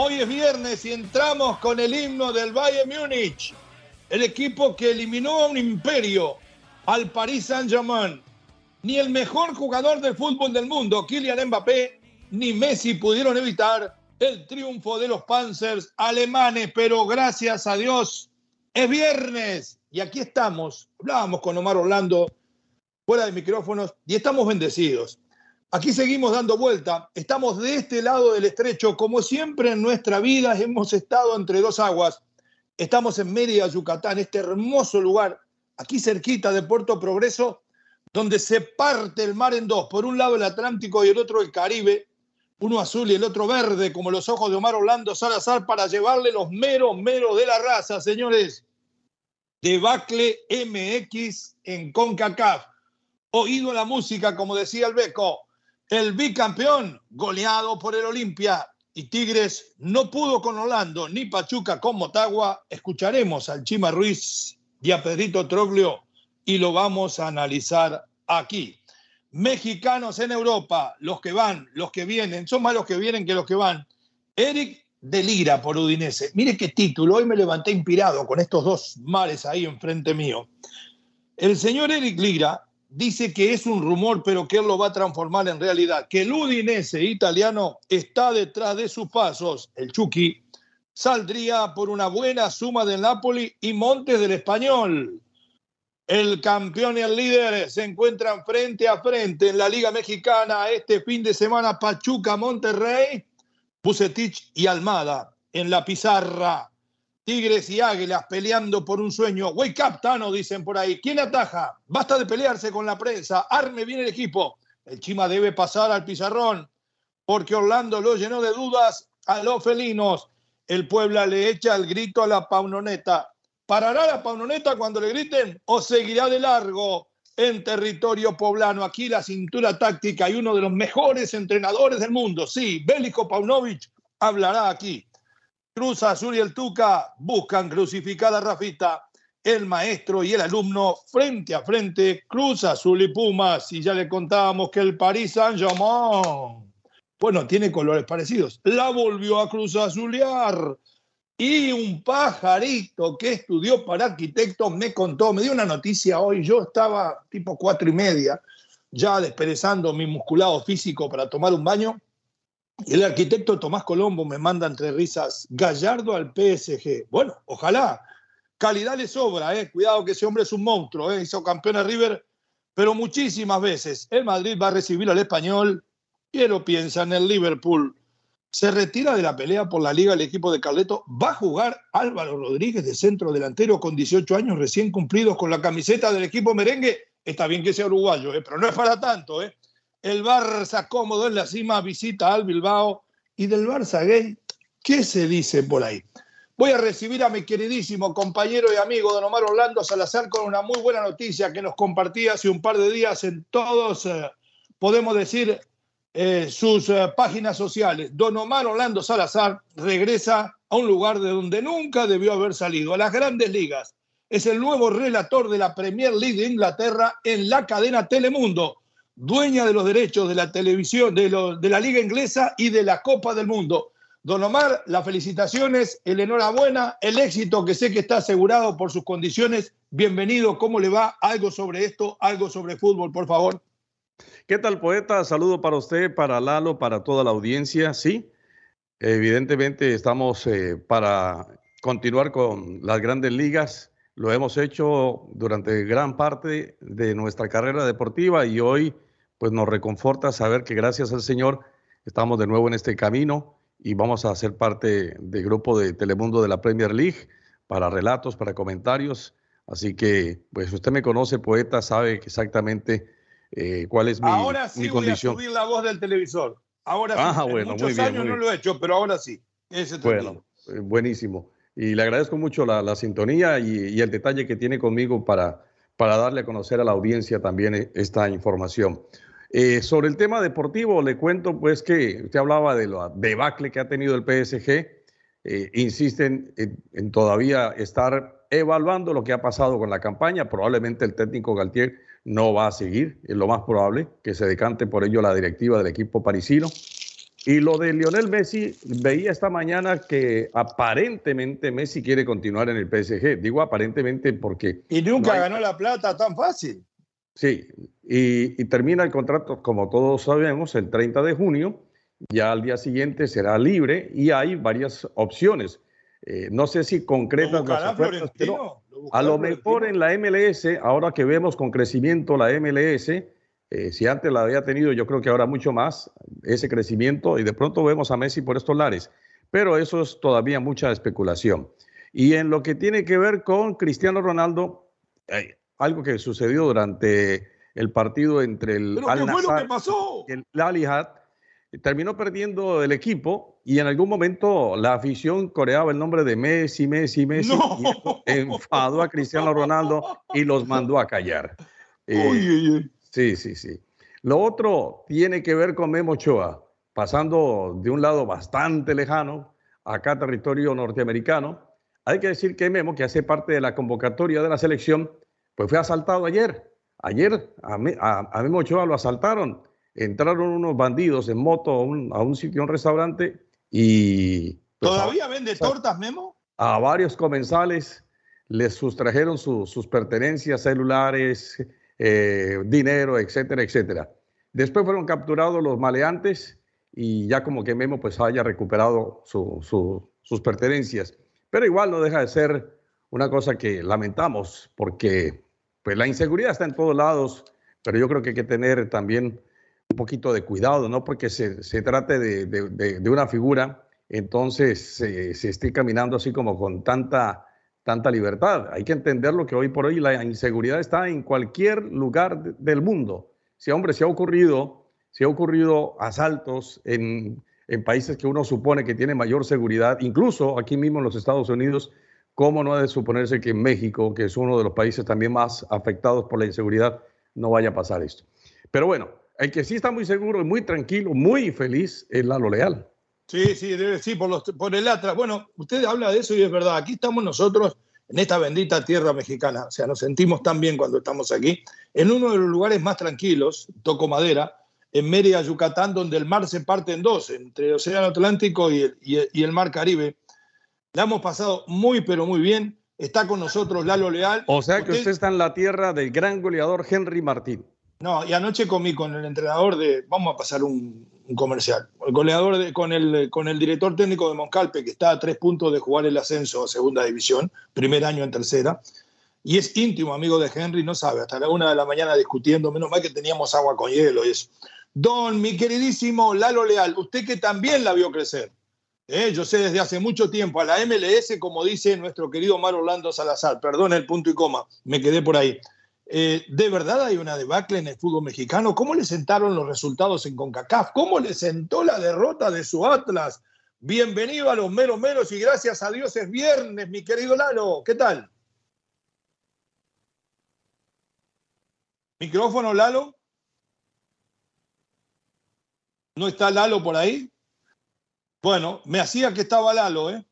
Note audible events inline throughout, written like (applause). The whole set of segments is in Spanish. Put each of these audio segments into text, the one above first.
Hoy es viernes y entramos con el himno del Bayern Múnich. El equipo que eliminó a un imperio, al Paris Saint-Germain. Ni el mejor jugador del fútbol del mundo, Kylian Mbappé, ni Messi pudieron evitar el triunfo de los Panzers alemanes, pero gracias a Dios es viernes y aquí estamos. Hablábamos con Omar Orlando fuera de micrófonos y estamos bendecidos. Aquí seguimos dando vuelta, estamos de este lado del estrecho, como siempre en nuestra vida hemos estado entre dos aguas. Estamos en Mérida, Yucatán, este hermoso lugar, aquí cerquita de Puerto Progreso, donde se parte el mar en dos, por un lado el Atlántico y el otro el Caribe, uno azul y el otro verde, como los ojos de Omar Orlando Salazar, para llevarle los meros, meros de la raza, señores. Debacle MX en CONCACAF. Oído la música, como decía el Beco. El bicampeón goleado por el Olimpia y Tigres no pudo con Orlando ni Pachuca con Motagua. Escucharemos al Chima Ruiz y a Pedrito Troglio y lo vamos a analizar aquí. Mexicanos en Europa, los que van, los que vienen, son más los que vienen que los que van. Eric de Lira por Udinese. Mire qué título, hoy me levanté inspirado con estos dos mares ahí enfrente mío. El señor Eric Lira dice que es un rumor, pero que él lo va a transformar en realidad, que el Udinese italiano está detrás de sus pasos. El Chucky saldría por una buena suma del Napoli y Montes del Español. El campeón y el líder se encuentran frente a frente en la Liga Mexicana este fin de semana Pachuca, Monterrey, Bucetich y Almada en la pizarra. Tigres y Águilas peleando por un sueño. Wake up, dicen por ahí. ¿Quién ataja? Basta de pelearse con la prensa. Arme bien el equipo. El Chima debe pasar al pizarrón porque Orlando lo llenó de dudas a los felinos. El Puebla le echa el grito a la paunoneta. ¿Parará la paunoneta cuando le griten o seguirá de largo en territorio poblano? Aquí la cintura táctica y uno de los mejores entrenadores del mundo. Sí, Bélico Paunovic hablará aquí. Cruz Azul y el Tuca buscan crucificar a Rafita. El maestro y el alumno frente a frente, Cruz Azul y Pumas. Y ya le contábamos que el Paris Saint-Germain, bueno, tiene colores parecidos. La volvió a Cruz Azulear. Y un pajarito que estudió para arquitecto me contó, me dio una noticia hoy. Yo estaba tipo cuatro y media, ya desperezando mi musculado físico para tomar un baño. Y el arquitecto Tomás Colombo me manda entre risas, Gallardo al PSG. Bueno, ojalá. Calidad le sobra, eh. cuidado que ese hombre es un monstruo, eh. hizo campeón a River, pero muchísimas veces. El Madrid va a recibir al español, pero piensa en el Liverpool. Se retira de la pelea por la liga el equipo de Carleto. Va a jugar Álvaro Rodríguez de centro delantero con 18 años recién cumplidos con la camiseta del equipo merengue. Está bien que sea uruguayo, eh, pero no es para tanto. Eh. El Barça cómodo en la cima visita al Bilbao. Y del Barça gay, ¿qué se dice por ahí? Voy a recibir a mi queridísimo compañero y amigo Don Omar Orlando Salazar con una muy buena noticia que nos compartía hace un par de días en todos, eh, podemos decir, eh, sus eh, páginas sociales. Don Omar Orlando Salazar regresa a un lugar de donde nunca debió haber salido, a las grandes ligas. Es el nuevo relator de la Premier League de Inglaterra en la cadena Telemundo, dueña de los derechos de la televisión, de, de la Liga Inglesa y de la Copa del Mundo. Don Omar, las felicitaciones, el enhorabuena, el éxito que sé que está asegurado por sus condiciones. Bienvenido, ¿cómo le va? Algo sobre esto, algo sobre fútbol, por favor. ¿Qué tal, poeta? Saludo para usted, para Lalo, para toda la audiencia. Sí, evidentemente estamos eh, para continuar con las grandes ligas. Lo hemos hecho durante gran parte de nuestra carrera deportiva y hoy pues nos reconforta saber que gracias al Señor estamos de nuevo en este camino y vamos a ser parte del grupo de Telemundo de la Premier League para relatos, para comentarios. Así que, pues usted me conoce, poeta, sabe exactamente eh, cuál es mi, ahora sí mi voy condición. a subir la voz del televisor. Ahora sí. Ah, En bueno, muchos muy bien, años muy no bien. lo he hecho, pero ahora sí. Ese Bueno, eh, buenísimo. Y le agradezco mucho la, la sintonía y, y el detalle que tiene conmigo para, para darle a conocer a la audiencia también eh, esta información. Eh, sobre el tema deportivo, le cuento pues que usted hablaba de la debacle que ha tenido el PSG. Eh, insisten en, en todavía estar evaluando lo que ha pasado con la campaña. Probablemente el técnico Galtier no va a seguir, es lo más probable que se decante por ello la directiva del equipo parisino. Y lo de Lionel Messi, veía esta mañana que aparentemente Messi quiere continuar en el PSG. Digo aparentemente porque Y nunca No hay- ganó la plata tan fácil. Sí, y, y termina el contrato, como todos sabemos, el 30 de junio. Ya al día siguiente será libre y hay varias opciones. Eh, no sé si ¿Lo concretas las buscará ofertas, pero? ¿Lo a lo mejor en la MLS, ahora que vemos con crecimiento la MLS, eh, si antes la había tenido, yo creo que ahora mucho más ese crecimiento y de pronto vemos a Messi por estos lares. Pero eso es todavía mucha especulación. Y en lo que tiene que ver con Cristiano Ronaldo, eh, algo que sucedió durante el partido entre el ¿Pero Al qué fue lo Nassr que pasó? y el Al Ittihad, terminó perdiendo el equipo y en algún momento la afición coreaba el nombre de Messi, Messi, Messi No. y enfadó a Cristiano Ronaldo y los mandó a callar. Eh, (laughs) Uy, uy, uy. Sí, sí, sí. Lo otro tiene que ver con Memo Ochoa, pasando de un lado bastante lejano, acá territorio norteamericano. Hay que decir que Memo, que hace parte de la convocatoria de la selección, pues fue asaltado ayer. Ayer a, a- a Memo Ochoa lo asaltaron. Entraron unos bandidos en moto a un, a un sitio, a un restaurante, y pues, ¿Todavía vende tortas, Memo? a varios comensales les sustrajeron su- sus pertenencias celulares, eh, dinero, etcétera, etcétera. Después fueron capturados los maleantes y ya como que Memo pues haya recuperado su- su- sus pertenencias. Pero igual no deja de ser una cosa que lamentamos porque pues la inseguridad está en todos lados, pero yo creo que hay que tener también un poquito de cuidado, no porque se, se trate de, de- una figura, entonces se, se esté caminando así como con tanta, tanta libertad. Hay que entender lo que hoy por hoy la inseguridad está en cualquier lugar de- del mundo. Si, hombre, se ha ocurrido, se ha ocurrido asaltos en, en países que uno supone que tiene mayor seguridad, incluso aquí mismo en los Estados Unidos, ¿cómo no ha de suponerse que en México, que es uno de los países también más afectados por la inseguridad, no vaya a pasar esto? Pero bueno, el que sí está muy seguro muy tranquilo, muy feliz es Lalo Leal. Sí, sí, debe, sí, por, el Atlas. Bueno, usted habla de eso y es verdad. Aquí estamos nosotros en esta bendita tierra mexicana. O sea, nos sentimos tan bien cuando estamos aquí. En uno de los lugares más tranquilos, toco madera, en Mérida, Yucatán, donde el mar se parte en dos, entre el Océano Atlántico y el Mar Caribe. La hemos pasado muy, pero muy bien. Está con nosotros Lalo Leal. O sea que usted está en la tierra del gran goleador Henry Martín. No, y anoche comí con el entrenador de. Vamos a pasar un, un comercial. El goleador de, con, el, con el director técnico de Moncalpe, que está a tres puntos de jugar el ascenso a segunda división, primer año en tercera. Y es íntimo amigo de Henry, no sabe, hasta la una de la mañana discutiendo. Menos mal que teníamos agua con hielo y eso. Don, mi queridísimo Lalo Leal, usted que también la vio crecer. ¿Eh? Yo sé desde hace mucho tiempo, a la MLS, como dice nuestro querido Mar Orlando Salazar, perdón el punto y coma, me quedé por ahí. Eh, ¿De verdad hay una debacle en el fútbol mexicano? ¿Cómo le sentaron los resultados en CONCACAF? ¿Cómo le sentó la derrota de su Atlas? Bienvenido a los meros meros y gracias a Dios es viernes, mi querido Lalo. ¿Qué tal? ¿Micrófono, Lalo? ¿No está Lalo por ahí? Bueno, me hacía que estaba Lalo, ¿eh?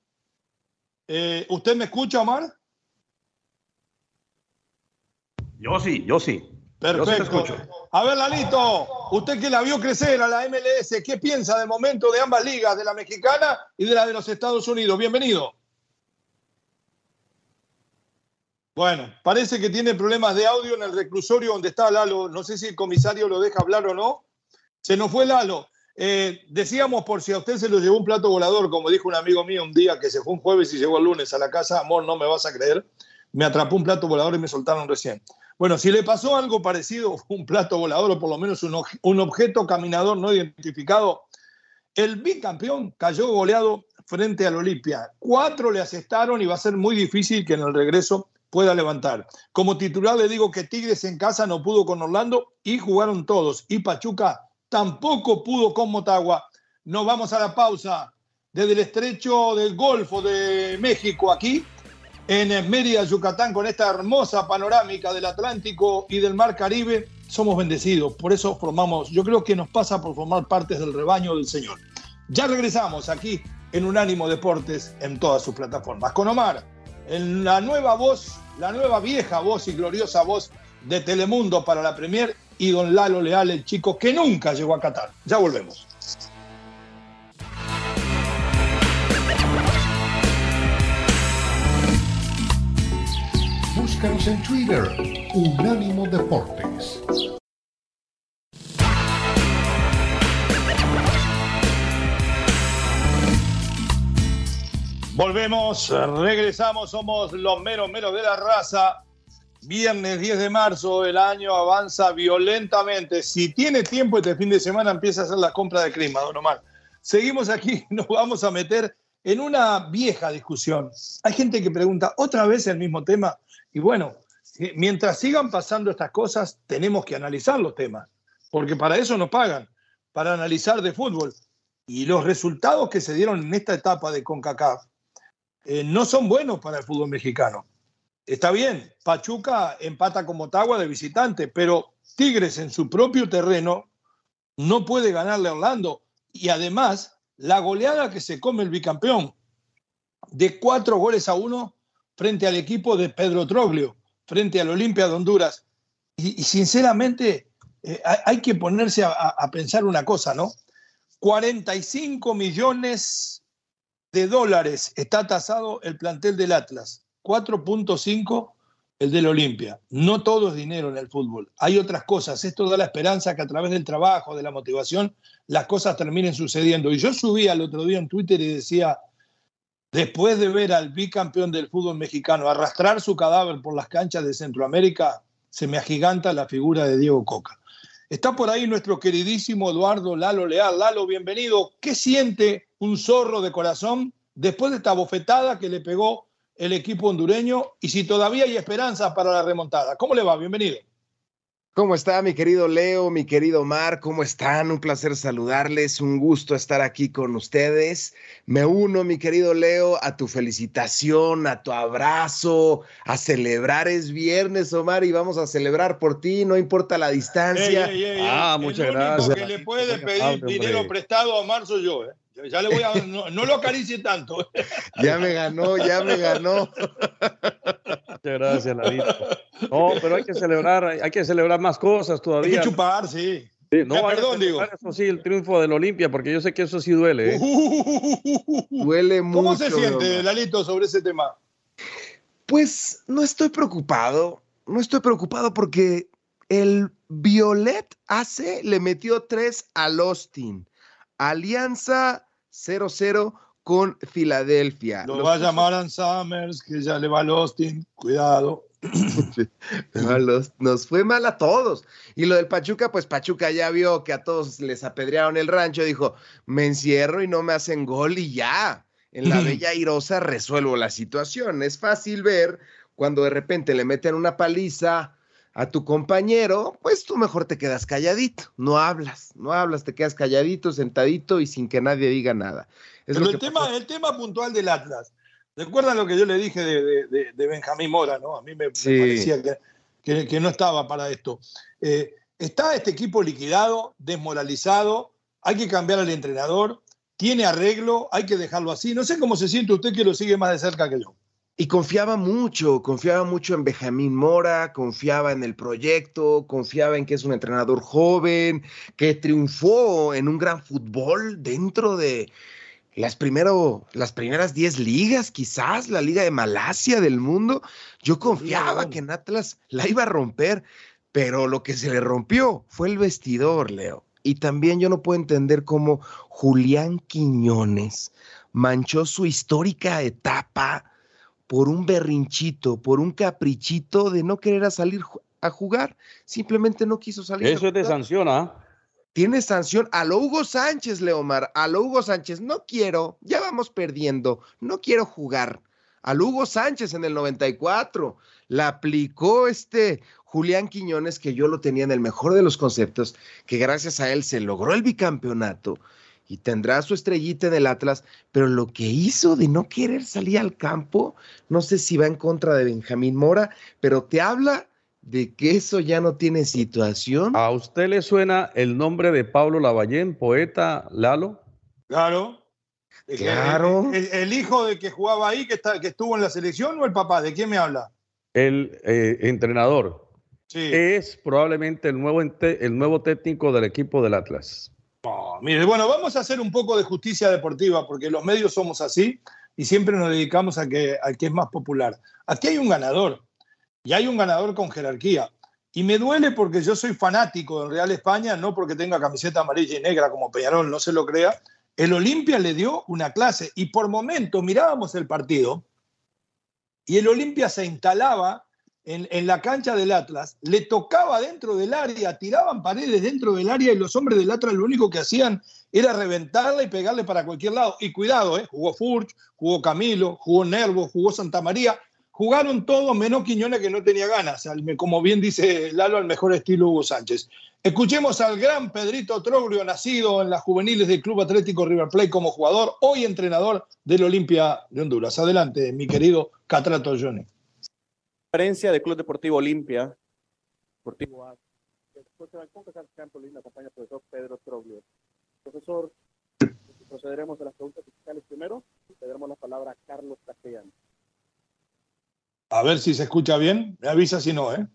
Eh, ¿Usted me escucha, Omar? Yo sí, yo sí. Yo sí te Perfecto. A ver, Lalito, usted que la vio crecer a la MLS, ¿qué piensa de momento de ambas ligas, de la mexicana y de la de los Estados Unidos? Bienvenido. Bueno, parece que tiene problemas de audio en el reclusorio donde está Lalo. No sé si el comisario lo deja hablar o no. Se nos fue Lalo. Eh, decíamos, por si a usted se lo llevó un plato volador, como dijo un amigo mío un día que se fue un jueves y llegó el lunes a la casa, amor, no me vas a creer, me atrapó un plato volador y me soltaron recién. Bueno, si le pasó algo parecido, (laughs) un plato volador o por lo menos un, un objeto caminador no identificado, el bicampeón cayó goleado frente al Olimpia. Cuatro le asestaron y va a ser muy difícil que en el regreso pueda levantar. Como titular le digo que Tigres en casa no pudo con Orlando y jugaron todos. Y Pachuca tampoco pudo con Motagua. Nos vamos a la pausa desde el estrecho del Golfo de México aquí en Mérida, Yucatán, con esta hermosa panorámica del Atlántico y del Mar Caribe, somos bendecidos. Por eso formamos, yo creo que nos pasa por formar partes del rebaño del Señor. Ya regresamos aquí en Unánimo Deportes en todas sus plataformas. Con Omar, en la nueva voz, la nueva vieja voz y gloriosa voz de Telemundo para la Premier y don Lalo Leal, el chico que nunca llegó a Qatar. Ya volvemos. Búscanos en Twitter, Unánimo Deportes. Volvemos, regresamos, somos los meros meros de la raza. Viernes 10 de marzo, el año avanza violentamente. Si tiene tiempo este fin de semana, empieza a hacer la compra de clima, don Omar. Seguimos aquí, (laughs) nos vamos a meter en una vieja discusión. Hay gente que pregunta otra vez el mismo tema. Y bueno, mientras sigan pasando estas cosas, tenemos que analizar los temas, porque para eso nos pagan, para analizar de fútbol. Y los resultados que se dieron en esta etapa de CONCACAF eh, no son buenos para el fútbol mexicano. Está bien, Pachuca empata con Motagua de visitante, pero Tigres en su propio terreno no puede ganarle a Orlando. Y además, la goleada que se come el bicampeón de cuatro goles a uno frente al equipo de Pedro Troglio, frente al Olimpia de Honduras. Y, sinceramente, eh, hay, que ponerse a pensar una cosa, ¿no? 45 millones de dólares está tasado el plantel del Atlas, 4.5 el del Olimpia. No todo es dinero en el fútbol, hay otras cosas. Esto da la esperanza que a través del trabajo, de la motivación, las cosas terminen sucediendo. Y yo subí al otro día en Twitter y decía, después de ver al bicampeón del fútbol mexicano arrastrar su cadáver por las canchas de Centroamérica, se me agiganta la figura de Diego Coca. Está por ahí nuestro queridísimo Eduardo Lalo Leal. Lalo, bienvenido. ¿Qué siente un zorro de corazón después de esta bofetada que le pegó el equipo hondureño? Y si todavía hay esperanza para la remontada. ¿Cómo le va? Bienvenido. ¿Cómo está mi querido Leo, mi querido Mar? ¿Cómo están? Un placer saludarles, un gusto estar aquí con ustedes. Me uno, mi querido Leo, a tu felicitación, a tu abrazo, a celebrar. Es viernes, Omar, y vamos a celebrar por ti, no importa la distancia. Ey, ey, ey, ey. Ah, muchas el único gracias. que le puede pedir dinero prestado a Omar soy yo. ¿eh? Ya le voy a. No, no lo acaricie tanto. (laughs) Ya me ganó, ya me ganó. Muchas gracias, Lalito. No, pero hay que celebrar, hay que celebrar más cosas Hay que todavía. chupar, sí. Sí, no perdón, digo. Eso sí, el triunfo del Olimpia, porque yo sé que eso sí duele. ¿eh? Duele mucho. ¿Cómo se siente. Lalito, sobre ese tema? Pues no estoy preocupado, no estoy preocupado porque el Violet AC le metió tres al Austin. Alianza 0-0 con Filadelfia. Lo Los va a llamar Ann Summers, que ya le va al Austin. Cuidado. (laughs) nos fue mal a todos. Y lo del Pachuca, pues Pachuca ya vio que a todos les apedrearon el rancho, dijo, me encierro y no me hacen gol y ya. En la Bella Irosa resuelvo la situación. Es fácil ver cuando de repente le meten una paliza a tu compañero, pues tú mejor te quedas calladito, no hablas, no hablas, te quedas calladito, sentadito y sin que nadie diga nada. Es Pero lo el que tema, el tema puntual del Atlas. ¿Recuerdan lo que yo le dije de, de- de- de Benjamín Mora? ¿no? A mí me, parecía que, que- que no estaba para esto. Eh, está este equipo liquidado, desmoralizado, hay que cambiar al entrenador, tiene arreglo, hay que dejarlo así. No sé cómo se siente usted que lo sigue más de cerca que yo. Y confiaba mucho, confiaba mucho en Benjamín Mora, confiaba en el proyecto, confiaba en que es un entrenador joven, que triunfó en un gran fútbol dentro de las, primero, las primeras 10 ligas, quizás la liga de Malasia del mundo. Yo confiaba que en Atlas la iba a romper, pero lo que se le rompió fue el vestidor, Leo. Y también yo no puedo entender cómo Julián Quiñones manchó su histórica etapa por un berrinchito, por un caprichito de no querer a salir a jugar. Simplemente no quiso salir. Eso te sanciona. Tiene sanción a lo Hugo Sánchez, Leomar. A lo Hugo Sánchez. No quiero, ya vamos perdiendo. No quiero jugar. A lo Hugo Sánchez en el 94. La aplicó este Julián Quiñones, que yo lo tenía en el mejor de los conceptos, que gracias a él se logró el bicampeonato y tendrá su estrellita en el Atlas, pero lo que hizo de no querer salir al campo, no sé si va en contra de Benjamín Mora, pero te habla de que eso ya no tiene situación. ¿A usted le suena el nombre de Pablo Lavallén, poeta Lalo? Claro. Claro. El, el- el hijo de que jugaba ahí, que, está, que estuvo en la selección, o el papá? ¿De quién me habla? El eh, entrenador. Sí. Es probablemente el nuevo, el nuevo técnico del equipo del Atlas. Mire, bueno, vamos a hacer un poco de justicia deportiva, porque los medios somos así y siempre nos dedicamos a que, al que es más popular. Aquí hay un ganador, y hay un ganador con jerarquía. Y me duele porque yo soy fanático del Real España, no porque tenga camiseta amarilla y negra como Peñarol, no se lo crea. El Olimpia le dio una clase y por momentos mirábamos el partido y el Olimpia se instalaba en, la cancha del Atlas, le tocaba dentro del área, tiraban paredes dentro del área y los hombres del Atlas lo único que hacían era reventarla y pegarle para cualquier lado. Y cuidado, ¿eh? jugó Furch, jugó Camilo, jugó Nervo, jugó Santa María. Jugaron todos menos Quiñones que no tenía ganas, como bien dice Lalo, al mejor estilo Hugo Sánchez. Escuchemos al gran Pedrito Troglio, nacido en las juveniles del Club Atlético River Plate como jugador, hoy entrenador del Olimpia de Honduras. Adelante, mi querido Catrato Johnny. Conferencia del Club Deportivo Olimpia, Deportivo A. Después de la CONCACAF Campo League, acompaña al profesor Pedro Troglio. Profesor, procederemos a las preguntas fiscales primero y cederemos la palabra a Carlos Castellano. A ver si se escucha bien. Me avisa si no, ¿eh?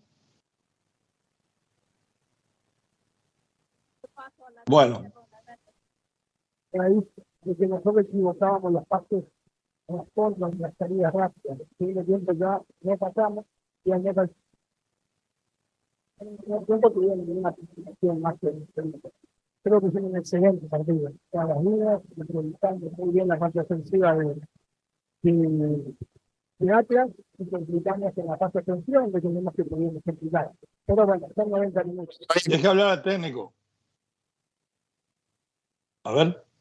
Bueno, raíz de que nosotros equivocábamos las pases, las formas, las salidas rápidas. Segundo tiempo ya no pasamos y en el primer tiempo tuvieron una participación más que. Creo que fue un excelente partido. Todas las líneas, representando muy bien la parte ofensiva de, de, de Atlas y complicamos en la fase ofensiva donde tenemos que pudimos complicar. Pero bueno, son 90 minutos. deje hablar al técnico. A ver.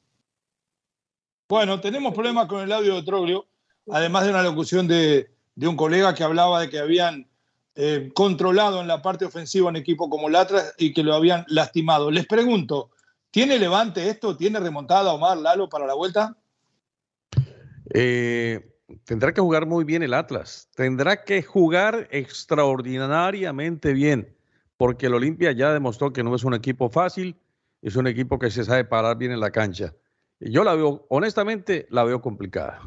Bueno, tenemos problemas con el audio de Troglio, además de una locución de, un colega que hablaba de que habían eh, controlado en la parte ofensiva un equipo como el Atlas y que lo habían lastimado. Les pregunto, ¿tiene levante esto? ¿Tiene remontada Omar Lalo para la vuelta? Eh, tendrá que jugar muy bien el Atlas. Tendrá que jugar extraordinariamente bien, porque el Olimpia ya demostró que no es un equipo fácil, es un equipo que se sabe parar bien en la cancha. Y Yo la veo, honestamente, la veo complicada.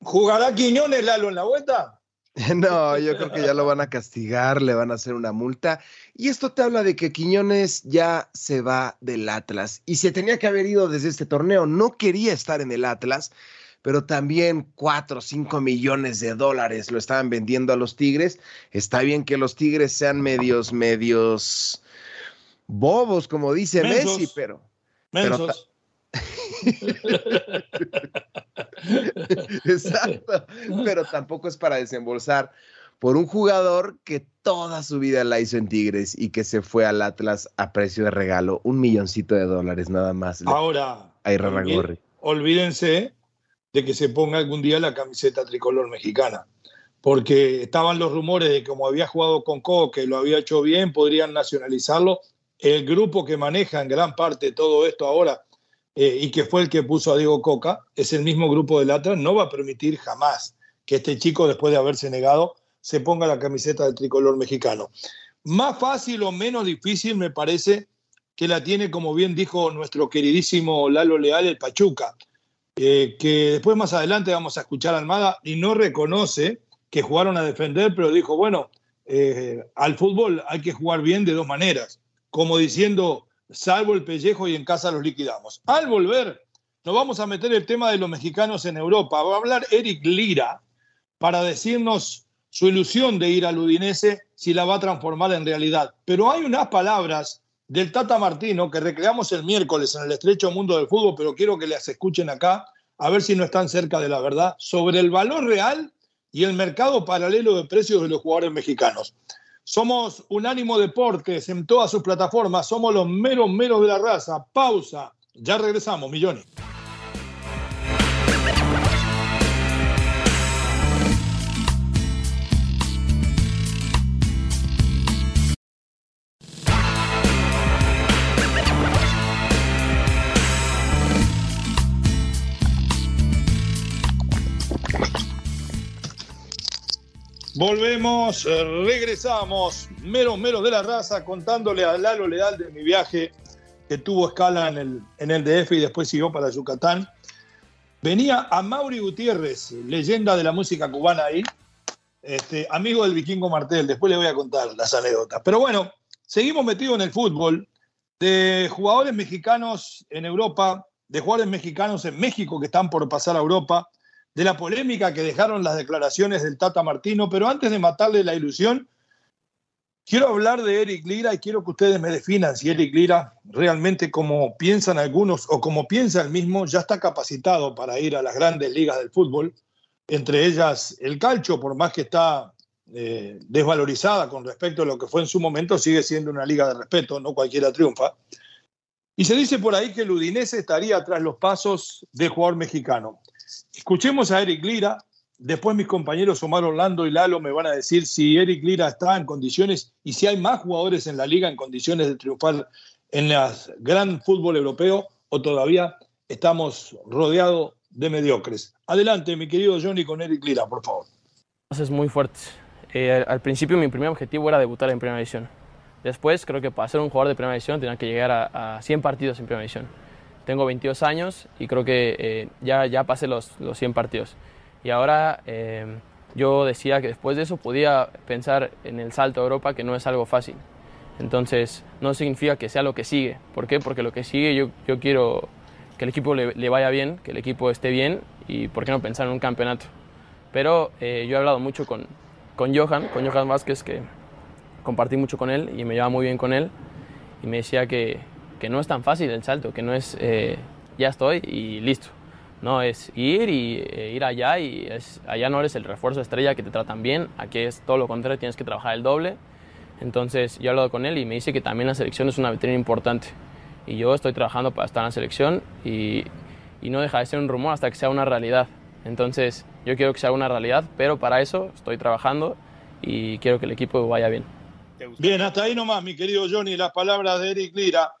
¿Jugará Quiñones Lalo en la vuelta? (laughs) No, yo creo que ya lo van a castigar, le van a hacer una multa. Y esto te habla de que Quiñones ya se va del Atlas y se tenía que haber ido desde este torneo. No quería estar en el Atlas, pero también 4 o 5 millones de dólares lo estaban vendiendo a los Tigres. Está bien que los Tigres sean medios, medios bobos, como dice Mensos. Messi, Pero Mensos. (laughs) Exacto, pero tampoco es para desembolsar por un jugador que toda su vida la hizo en Tigres y que se fue al Atlas a precio de regalo, un milloncito de dólares nada más. Ahora, olvi- olvídense de que se ponga algún día la camiseta tricolor mexicana, porque estaban los rumores de que como había jugado con Co, que lo había hecho bien, podrían nacionalizarlo. El grupo que maneja en gran parte todo esto ahora eh, y que fue el que puso a Diego Coca, es el mismo grupo del Atlas, no va a permitir jamás que este chico, después de haberse negado, se ponga la camiseta del tricolor mexicano. Más fácil o menos difícil me parece que la tiene, como bien dijo nuestro queridísimo Lalo Leal, el Pachuca, eh, que después más adelante vamos a escuchar a Almada y no reconoce que jugaron a defender, pero dijo, bueno, eh, al fútbol hay que jugar bien de dos maneras, como diciendo, salvo el pellejo y en casa los liquidamos. Al volver, nos vamos a meter el tema de los mexicanos en Europa. Va a hablar Eric Lira para decirnos su ilusión de ir al Udinese si la va a transformar en realidad. Pero hay unas palabras del Tata Martino que recreamos el miércoles en el estrecho mundo del fútbol, pero quiero que las escuchen acá, a ver si no están cerca de la verdad, sobre el valor real y el mercado paralelo de precios de los jugadores mexicanos. Somos Unánimo Deportes en todas sus plataformas, somos los meros meros de la raza. Pausa, ya regresamos, millones. Volvemos, eh, regresamos, meros meros de la raza, contándole a Lalo Leal de mi viaje que tuvo escala en el, en el DF y después siguió para Yucatán. Venía a Mauri Gutiérrez, leyenda de la música cubana ahí, este, amigo del vikingo Martel, después le voy a contar las anécdotas. Pero bueno, seguimos metidos en el fútbol, de jugadores mexicanos en Europa, de jugadores mexicanos en México que están por pasar a Europa, de la polémica que dejaron las declaraciones del Tata Martino, pero antes de matarle la ilusión, quiero hablar de Eric Lira y quiero que ustedes me definan si Eric Lira realmente como piensan algunos o como piensa él mismo, ya está capacitado para ir a las grandes ligas del fútbol, entre ellas el calcio, por más que está eh, desvalorizada con respecto a lo que fue en su momento, sigue siendo una liga de respeto, no cualquiera triunfa. Y se dice por ahí que el Udinese estaría tras los pasos del jugador mexicano. Escuchemos a Eric Lira. Después mis compañeros Omar Orlando y Lalo me van a decir si Eric Lira está en condiciones y si hay más jugadores en la liga en condiciones de triunfar en el gran fútbol europeo o todavía estamos rodeados de mediocres. Adelante, mi querido Johnny, con Eric Lira, por favor. Es muy fuerte. Eh, al- principio mi primer objetivo era debutar en Primera División. Después creo que para ser un jugador de Primera División tenía que llegar a, a 100 partidos en Primera División. Tengo 22 años y creo que eh, ya, ya pasé los, los 100 partidos. Y ahora eh, yo decía que después de eso podía pensar en el salto a Europa, que no es algo fácil. Entonces no significa que sea lo que sigue. ¿Por qué? Porque lo que sigue yo, yo quiero que el equipo le, le vaya bien, que el equipo esté bien y por qué no pensar en un campeonato. Pero eh, yo he hablado mucho con, con Johan, con Johan Vázquez, que compartí mucho con él y me llevaba muy bien con él. Y me decía que, que no es tan fácil el salto, que no es eh, ya estoy y listo. No, es ir y eh, ir allá y es, allá no eres el refuerzo estrella que te tratan bien, aquí es todo lo contrario, tienes que trabajar el doble. Entonces yo he hablado con él y me dice que también la selección es una vitrina importante. Y yo estoy trabajando para estar en la selección y, y no deja de ser un rumor hasta que sea una realidad. Entonces yo quiero que sea una realidad, pero para eso estoy trabajando y quiero que el equipo vaya bien. Bien, hasta ahí nomás, mi querido Johnny, las palabras de Eric Lira.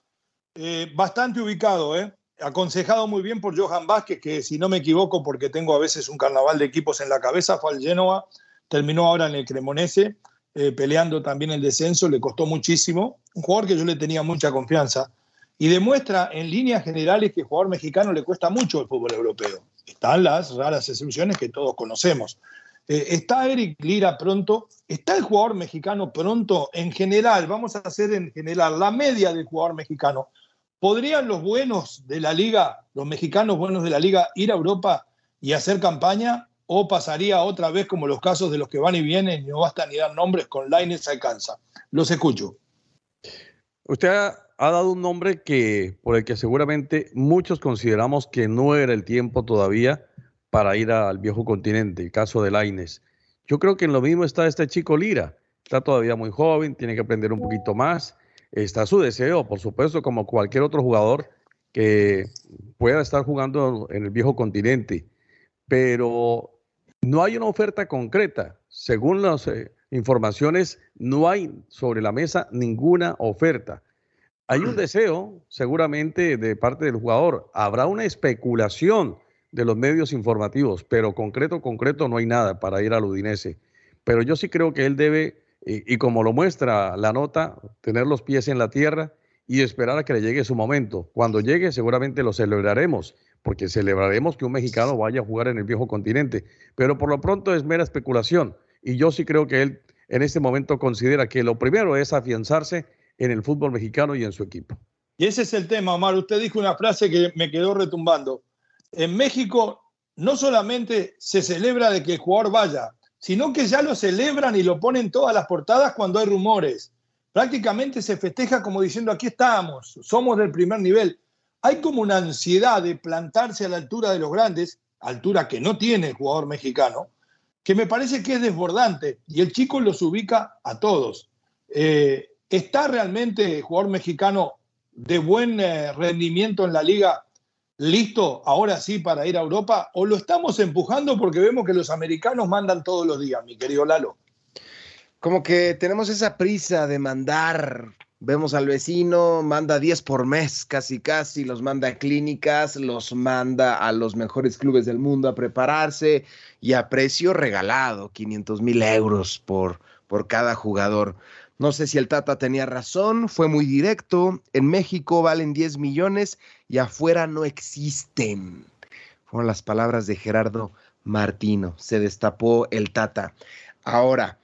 Eh, bastante ubicado, ¿eh? aconsejado muy bien por Johan Vázquez, que si no me equivoco, porque tengo a veces un carnaval de equipos en la cabeza, fue al Genoa, terminó ahora en el Cremonese, eh, peleando también el descenso, le costó muchísimo. Un jugador que yo le tenía mucha confianza y demuestra en líneas generales que el jugador mexicano le cuesta mucho el fútbol europeo. Están las raras excepciones que todos conocemos. Eh, ¿Está Eric Lira pronto? ¿Está el jugador mexicano pronto? En general, vamos a hacer en general la media del jugador mexicano. ¿Podrían los buenos de la liga, los mexicanos buenos de la liga, ir a Europa y hacer campaña? ¿O pasaría otra vez como los casos de los que van y vienen no basta ni dar nombres, con Lainez alcanza? Los escucho. Usted ha, ha dado un nombre que, por el que seguramente muchos consideramos que no era el tiempo todavía para ir al viejo continente, el caso de Laines. Yo creo que en lo mismo está este chico Lira. Está todavía muy joven, tiene que aprender un poquito más. Está su deseo, por supuesto, como cualquier otro jugador que pueda estar jugando en el viejo continente. Pero no hay una oferta concreta. Según las eh, informaciones, no hay sobre la mesa ninguna oferta. Hay un deseo, seguramente, de parte del jugador. Habrá una especulación de los medios informativos, pero concreto, concreto no hay nada para ir al Udinese. Pero yo sí creo que él debe, y, como lo muestra la nota, tener los pies en la tierra y esperar a que le llegue su momento. Cuando llegue, seguramente lo celebraremos, porque celebraremos que un mexicano vaya a jugar en el viejo continente. Pero por lo pronto es mera especulación. Y yo sí creo que él en este momento considera que lo primero es afianzarse en el fútbol mexicano y en su equipo. Y ese es el tema, Omar. Usted dijo una frase que me quedó retumbando. en México no solamente se celebra de que el jugador vaya, sino que ya lo celebran y lo ponen todas las portadas cuando hay rumores. Prácticamente se festeja como diciendo, aquí estamos, somos del primer nivel. Hay como una ansiedad de plantarse a la altura de los grandes, altura que no tiene el jugador mexicano, que me parece que es desbordante y el chico los ubica a todos. Eh, ¿Está realmente el jugador mexicano de buen eh, rendimiento en la liga listo ahora sí para ir a Europa? ¿O lo estamos empujando porque vemos que los americanos mandan todos los días, mi querido Lalo? Como que tenemos esa prisa de mandar. Vemos al vecino, manda 10 por mes, casi casi, los manda a clínicas, los manda a los mejores clubes del mundo a prepararse y a precio regalado, 500 mil euros por, por cada jugador. No sé si el Tata tenía razón, fue muy directo. En México valen 10 millones y afuera no existen. Fueron las palabras de Gerardo Martino. Se destapó el Tata. Ahora,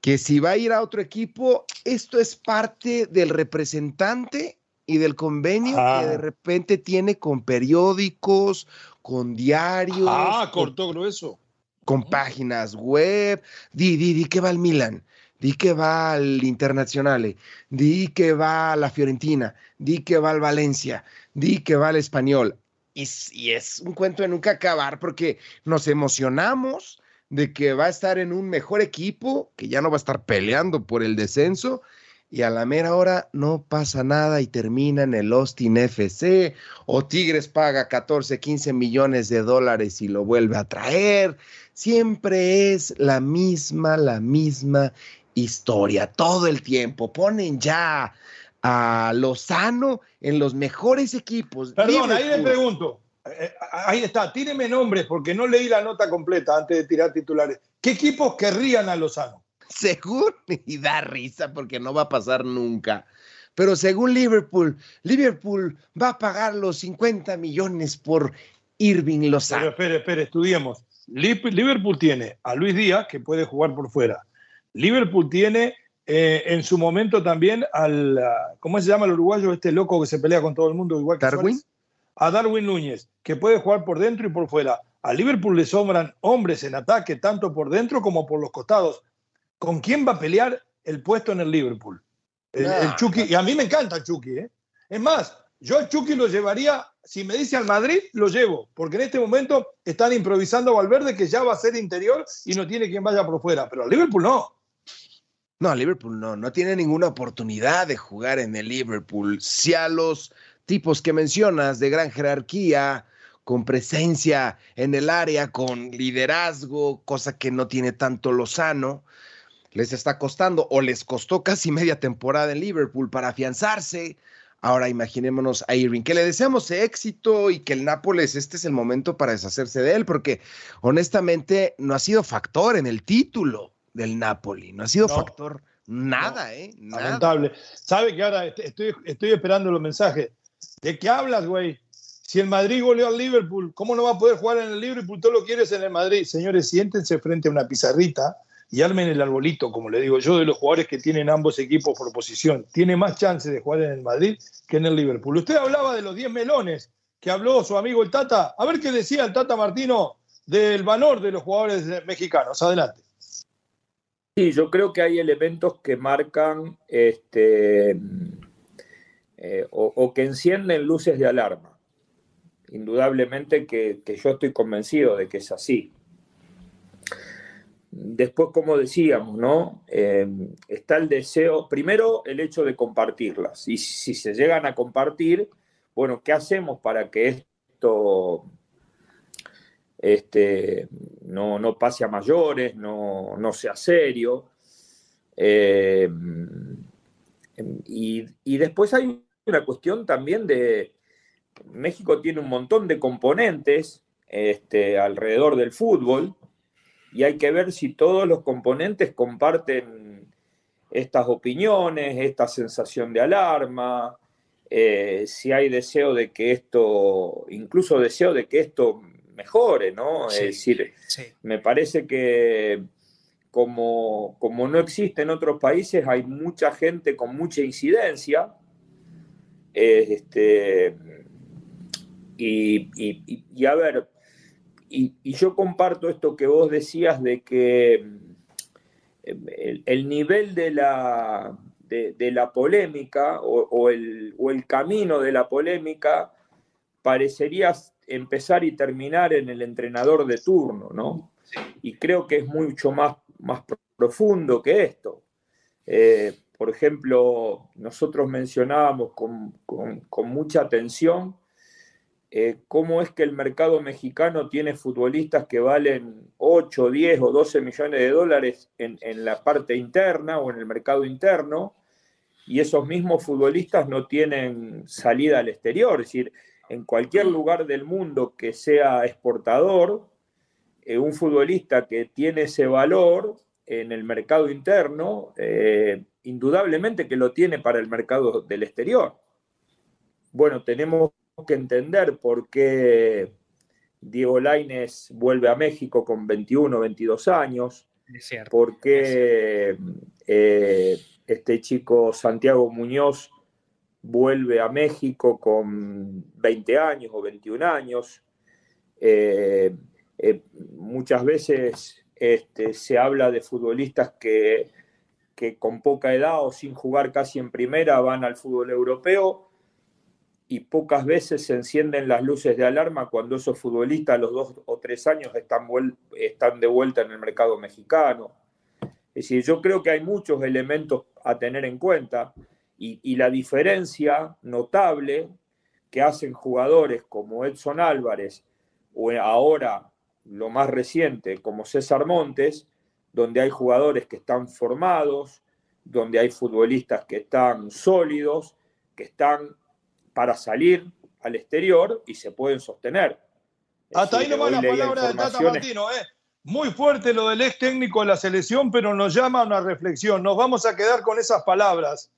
que si va a ir a otro equipo, esto es parte del representante y del convenio Ah. que de repente tiene con periódicos, con diarios, Ah, cortó grueso. con páginas web. Di, di, di que va al Milan, di que va al Internazionale, di que va a la Fiorentina, di que va al Valencia, di que va al Español. Y es un cuento de nunca acabar porque nos emocionamos de que va a estar en un mejor equipo, que ya no va a estar peleando por el descenso. Y a la mera hora no pasa nada y termina en el Austin FC o Tigres paga 14, 15 millones de dólares y lo vuelve a traer. Siempre es la misma, la misma historia, todo el tiempo. Ponen ya a Lozano en los mejores equipos. Perdón, ahí le pregunto. Eh, ahí está, tíreme nombres porque no leí la nota completa antes de tirar titulares. ¿Qué equipos querrían a Lozano? Según, (laughs) y da risa porque no va a pasar nunca. Pero según Liverpool, Liverpool va a pagar los 50 millones por Irving Pero Lozano. espere, espere, estudiemos. Liverpool tiene a Luis Díaz, que puede jugar por fuera. Liverpool tiene eh, en su momento también al, ¿cómo se llama el uruguayo? Este loco que se pelea con todo el mundo, igual que ¿Darwin? Suárez? A Darwin Núñez, que puede jugar por dentro y por fuera. A Liverpool le sobran hombres en ataque, tanto por dentro como por los costados. ¿Con quién va a pelear el puesto en el Liverpool? El, el Chucky, y a mí me encanta el Chucky, ¿eh? Es más, yo al Chucky lo llevaría, si me dice al Madrid, lo llevo, porque en este momento están improvisando a Valverde, que ya va a ser interior y no tiene quien vaya por fuera, pero al Liverpool no. No, Liverpool no, no tiene ninguna oportunidad de jugar en el Liverpool. Si a los tipos que mencionas de gran jerarquía, con presencia en el área, con liderazgo, cosa que no tiene tanto Lozano, les está costando o les costó casi media temporada en Liverpool para afianzarse. Ahora imaginémonos a Irving, que le deseamos éxito y que el Nápoles, este es el momento para deshacerse de él, porque honestamente no ha sido factor en el título del Napoli, no ha sido No. factor nada, ¿eh? Nada. Lamentable. ¿Sabe que ahora est- estoy, estoy esperando los mensajes? ¿De qué hablas, güey? Si el Madrid goleó al Liverpool, ¿cómo no va a poder jugar en el Liverpool? Todo lo quieres en el Madrid. Señores, siéntense frente a una pizarrita y armen el arbolito, como le digo yo, de los jugadores que tienen ambos equipos por posición. Tiene más chance de jugar en el Madrid que en el Liverpool. Usted hablaba de los 10 melones que habló su amigo el Tata. A ver qué decía el Tata Martino del valor de los jugadores mexicanos. Adelante. Sí, yo creo que hay elementos que marcan este, eh, o, que encienden luces de alarma. Indudablemente que, que yo estoy convencido de que es así. Después, como decíamos, ¿no? Eh, está el deseo, primero el hecho de compartirlas. Y si se llegan a compartir, bueno, ¿qué hacemos para que esto este, no, pase a mayores, no, sea serio? Eh, y, y después hay una cuestión también de, México tiene un montón de componentes este, alrededor del fútbol y hay que ver si todos los componentes comparten estas opiniones, esta sensación de alarma, eh, si hay deseo de que esto, incluso deseo de que esto mejore, ¿no? Sí, es decir, sí. me parece que como, como no existe en otros países, hay mucha gente con mucha incidencia. este, Y, y- a ver, y, y yo comparto esto que vos decías de que eh, el, el nivel de la, de, de la polémica o, o el, o el camino de la polémica parecería empezar y terminar en el entrenador de turno, ¿no? Y creo que es mucho más, más profundo que esto. Eh, por ejemplo, nosotros mencionábamos con, con- con mucha atención eh, cómo es que el mercado mexicano tiene futbolistas que valen 8, 10 o 12 millones de dólares en, en la parte interna o en el mercado interno, y esos mismos futbolistas no tienen salida al exterior. Es decir, en cualquier lugar del mundo que sea exportador, eh, un futbolista que tiene ese valor en el mercado interno, eh, indudablemente que lo tiene para el mercado del exterior. Bueno, tenemos que entender por qué Diego Lainez vuelve a México con 21, 22 años, por qué eh, este chico Santiago Muñoz vuelve a México con 20 años o 21 años. Eh, eh, muchas veces este, se habla de futbolistas que, que con poca edad o sin jugar casi en primera van al fútbol europeo y pocas veces se encienden las luces de alarma cuando esos futbolistas a los dos o tres años están, están de vuelta en el mercado mexicano. Es decir, yo creo que hay muchos elementos a tener en cuenta y, y la diferencia notable que hacen jugadores como Edson Álvarez o ahora lo más reciente como César Montes, donde hay jugadores que están formados, donde hay futbolistas que están sólidos, que están para salir al exterior y se pueden sostener. Es Hasta ahí nomás las palabras de Tata Martino, ¿eh? Muy fuerte lo del ex técnico de la selección, pero nos llama a una reflexión. Nos vamos a quedar con esas palabras.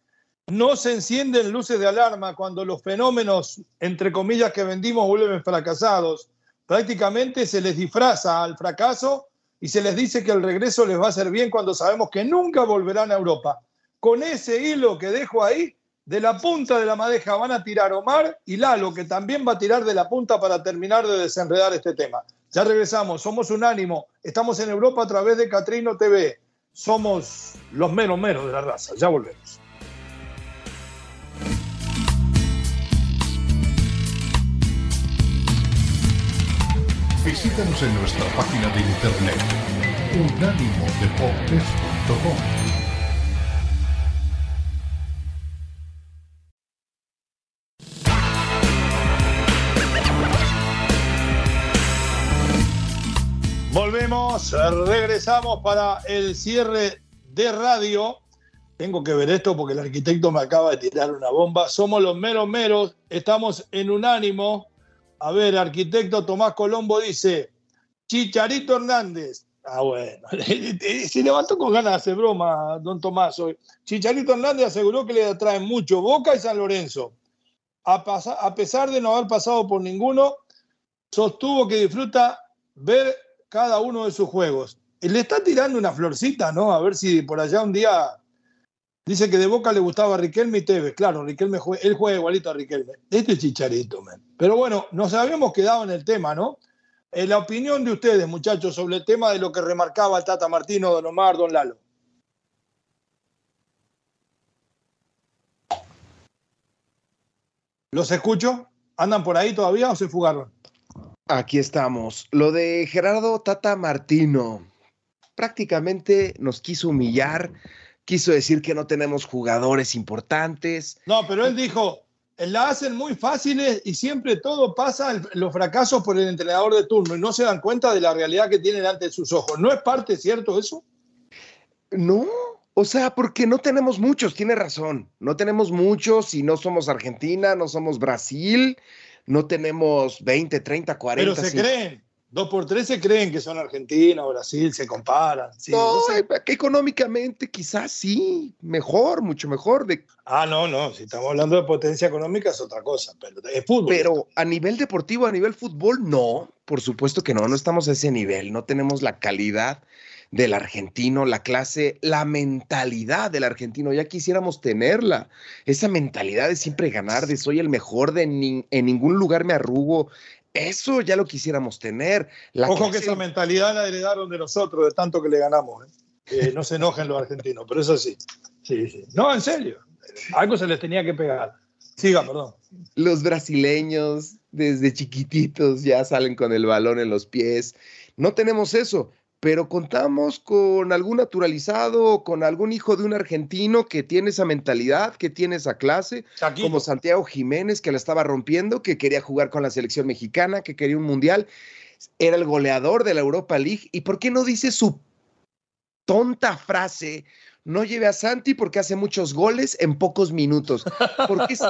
No se encienden luces de alarma cuando los fenómenos, entre comillas, que vendimos vuelven fracasados. Prácticamente se les disfraza al fracaso y se les dice que el regreso les va a hacer bien cuando sabemos que nunca volverán a Europa. Con ese hilo que dejo ahí, de la punta de la madeja van a tirar Omar y Lalo, que también va a tirar de la punta para terminar de desenredar este tema. Ya regresamos, somos Unánimo, estamos en Europa a través de Catrino TV. Somos los menos menos de la raza. Ya volvemos. Visítanos en nuestra página de internet unánimodeportes.com. Volvemos, regresamos para el cierre de radio. Tengo que ver esto porque el arquitecto me acaba de tirar una bomba. Somos los meros meros, estamos en unánimo. A ver, arquitecto Tomás Colombo dice, Chicharito Hernández. Ah, bueno, (laughs) se levantó con ganas de hacer broma, don Tomás hoy. Chicharito Hernández aseguró que le atraen mucho Boca y San Lorenzo. A, a pesar de no haber pasado por ninguno, sostuvo que disfruta ver cada uno de sus juegos. Le está tirando una florcita, ¿no? A ver si por allá un día dice que de Boca le gustaba a Riquelme y Tevez. Claro, Riquelme jue- él juega igualito a Riquelme. Este es chicharito, man. Pero bueno, nos habíamos quedado en el tema, ¿no? Eh, la opinión de ustedes, muchachos, sobre el tema de lo que remarcaba el Tata Martino, Don Omar, Don Lalo. ¿Los escucho? ¿Andan por ahí todavía o se fugaron? Aquí estamos. Lo de Gerardo Tata Martino. Prácticamente nos quiso humillar, quiso decir que no tenemos jugadores importantes. No, pero él dijo, la hacen muy fáciles y siempre todo pasa, el- los fracasos por el entrenador de turno y no se dan cuenta de la realidad que tienen ante sus ojos. ¿No es parte cierto eso? No, o sea, porque no tenemos muchos, tiene razón. No tenemos muchos y no somos Argentina, no somos Brasil, no tenemos 20, 30, 40. Pero se creen, dos por tres se creen que son Argentina o Brasil, se comparan. sí, no, no sé. que económicamente quizás sí, mejor, mucho mejor. De, Ah, no, no, si estamos hablando de potencia económica es otra cosa, pero es fútbol. pero a nivel deportivo, a nivel fútbol, no, por supuesto que no, no estamos a ese nivel, no tenemos la calidad del argentino, la clase, la mentalidad del argentino. Ya quisiéramos tenerla. Esa mentalidad de siempre ganar, de soy el mejor, de ni- en ningún lugar me arrugo. Eso ya lo quisiéramos tener. La Ojo que esa mentalidad la heredaron de nosotros, de tanto que le ganamos. ¿eh? No se enojen los argentinos, pero eso sí. Sí, sí. No, en serio. Algo se les tenía que pegar. Siga, perdón. los brasileños desde chiquititos ya salen con el balón en los pies. No tenemos eso, pero contamos con algún naturalizado, con algún hijo de un argentino que tiene esa mentalidad, que tiene esa clase, Chaquito. como Santiago Jiménez, que la estaba rompiendo, que quería jugar con la selección mexicana, que quería un mundial. Era el goleador de la Europa League. ¿Y por qué no dice su tonta frase? No lleve a Santi porque hace muchos goles en pocos minutos. Porque es,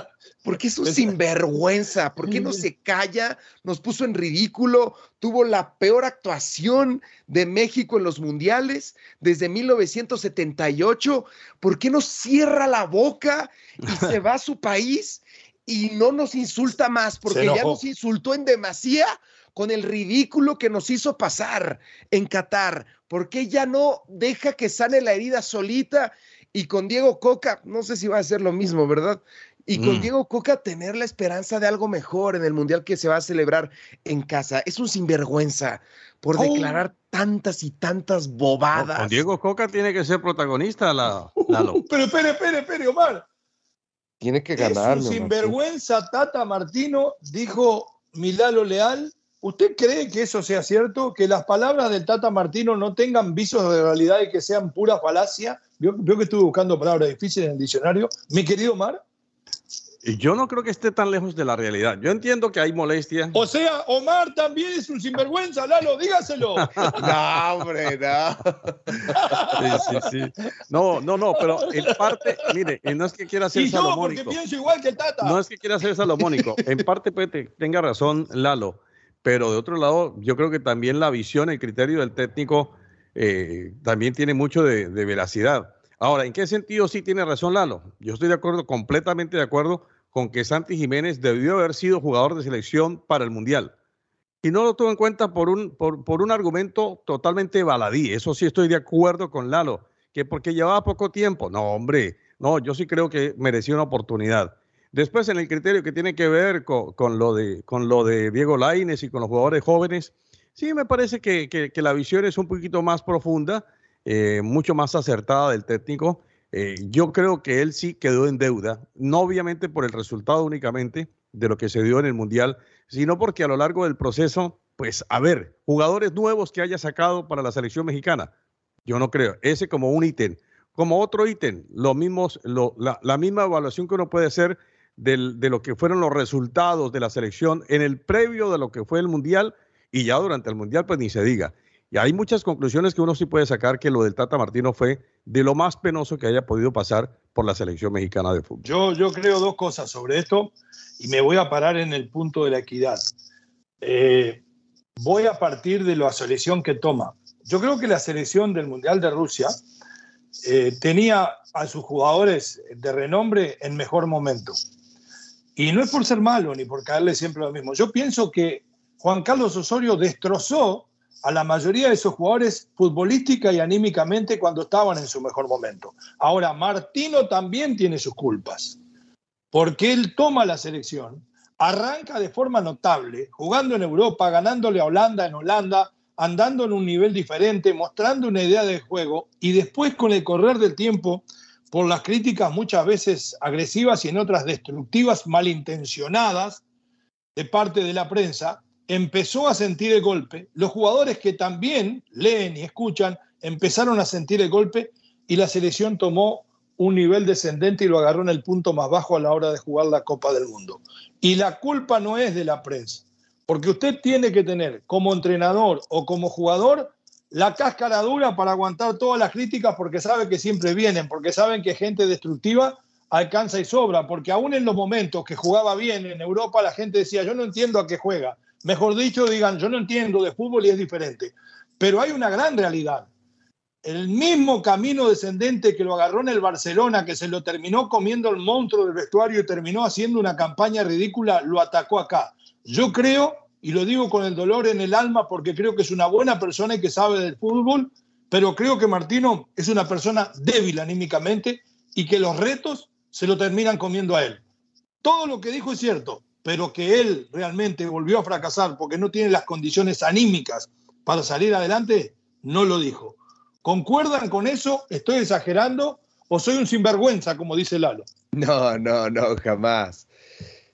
porque es un (laughs) sinvergüenza. ¿Por qué no se calla? Nos puso en ridículo. Tuvo la peor actuación de México en los mundiales desde 1978. ¿Por qué no cierra la boca y se va a su país y no nos insulta más? Porque ya nos insultó en demasía con el ridículo que nos hizo pasar en Qatar. ¿Por qué ya no deja que sane la herida solita? Y con Diego Coca, no sé si va a ser lo mismo, ¿verdad? Y con Mm. Diego Coca tener la esperanza de algo mejor en el Mundial que se va a celebrar en casa. Es un sinvergüenza por Oh. declarar tantas y tantas No, bobadas. con Diego Coca tiene que ser protagonista, la, (laughs) Lalo. Pero espere, espere, espere, Omar. Tiene que Es ganar. un sinvergüenza Tata Martino, dijo Milalo Leal. ¿Usted cree que eso sea cierto? ¿Que las palabras del Tata Martino no tengan visos de realidad y que sean pura falacia? Vio que estuve buscando palabras difíciles en el diccionario. Mi querido Omar. Y yo no creo que esté tan lejos de la realidad. Yo entiendo que hay molestia. O sea, Omar también es un sinvergüenza, Lalo, dígaselo. (laughs) No, hombre, no. Sí, sí, sí. No, no, no, pero en parte, mire, no es que quiera ser Y yo, porque salomónico. pienso igual que el Tata. No es que quiera ser salomónico. En parte puede te- tenga razón Lalo, pero de otro lado, yo creo que también la visión, el criterio del técnico eh, también tiene mucho de, de veracidad. Ahora, ¿en qué sentido sí tiene razón Lalo? Yo estoy de acuerdo, completamente de acuerdo con que Santi Jiménez debió haber sido jugador de selección para el Mundial. Y no lo tuvo en cuenta por un, por, por un argumento totalmente baladí. Eso sí estoy de acuerdo con Lalo, que porque llevaba poco tiempo. No, hombre, no, yo sí creo que merecía una oportunidad. Después, en el criterio que tiene que ver con, lo, de, con lo de Diego Laines y con los jugadores jóvenes, sí me parece que, que- que la visión es un poquito más profunda, eh, mucho más acertada del técnico. Eh, yo creo que él sí quedó en deuda, no obviamente por el resultado únicamente de lo que se dio en el Mundial, sino porque a lo largo del proceso, pues, a ver, jugadores nuevos que haya sacado para la selección mexicana, yo no creo. Ese como un ítem. Como otro ítem, lo mismos, lo- la, la misma evaluación que uno puede hacer del- de lo que fueron los resultados de la selección en el previo de lo que fue el Mundial y ya durante el Mundial, pues ni se diga. Y hay muchas conclusiones que uno sí puede sacar que lo del Tata Martino fue de lo más penoso que haya podido pasar por la selección mexicana de fútbol. Yo, yo creo dos cosas sobre esto y me voy a parar en el punto de la equidad. Eh, voy a partir de la selección que toma. Yo creo que la selección del Mundial de Rusia eh, tenía a sus jugadores de renombre en mejor momento. Y no es por ser malo ni por caerle siempre lo mismo. Yo pienso que Juan Carlos Osorio destrozó a la mayoría de esos jugadores futbolística y anímicamente cuando estaban en su mejor momento. Ahora, Martino también tiene sus culpas, porque él toma la selección, arranca de forma notable, jugando en Europa, ganándole a Holanda en Holanda, andando en un nivel diferente, mostrando una idea de juego, y después con el correr del tiempo, por las críticas muchas veces agresivas y en otras destructivas, malintencionadas de parte de la prensa, empezó a sentir el golpe. Los jugadores que también leen y escuchan empezaron a sentir el golpe y la selección tomó un nivel descendente y lo agarró en el punto más bajo a la hora de jugar la Copa del Mundo. Y la culpa no es de la prensa, porque usted tiene que tener como entrenador o como jugador la cáscara dura para aguantar todas las críticas porque sabe que siempre vienen, porque saben que gente destructiva alcanza y sobra, porque aún en los momentos que jugaba bien en Europa la gente decía, yo no entiendo a qué juega. Mejor dicho, digan, yo no entiendo de fútbol y es diferente. Pero hay una gran realidad. El mismo camino descendente que lo agarró en el Barcelona, que se lo terminó comiendo el monstruo del vestuario y terminó haciendo una campaña ridícula, lo atacó acá. Yo creo, y lo digo con el dolor en el alma porque creo que es una buena persona y que sabe del fútbol, pero creo que Martino es una persona débil anímicamente y que los retos se lo terminan comiendo a él. Todo lo que dijo es cierto, pero que él realmente volvió a fracasar porque no tiene las condiciones anímicas para salir adelante, no lo dijo. ¿Concuerdan con eso? ¿Estoy exagerando? ¿O soy un sinvergüenza, como dice Lalo? No, no, no, jamás.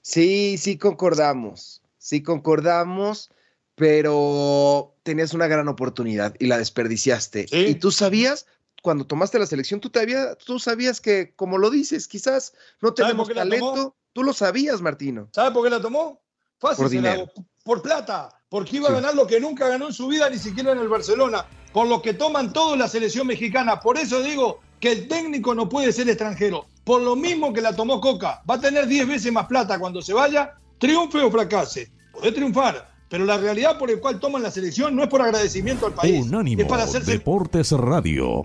Sí, sí concordamos. Sí concordamos, pero tenías una gran oportunidad y la desperdiciaste. Sí. Y tú sabías, cuando tomaste la selección, tú, te había, tú sabías que, como lo dices, quizás no ¿Sabe tenemos talento. Tú lo sabías, Martino. ¿Sabe por qué la tomó? Fácil, Por la- dinero. por plata, porque iba Sí. a ganar lo que nunca ganó en su vida, ni siquiera en el Barcelona, por lo que toman todo la selección mexicana. Por eso digo que el técnico no puede ser extranjero. Por lo mismo que la tomó Coca, va a tener 10 veces más plata cuando se vaya, triunfe o fracase. Puede triunfar, pero la realidad por el cual toman la selección no es por agradecimiento al país, Unánimo es para hacerse Deportes Radio.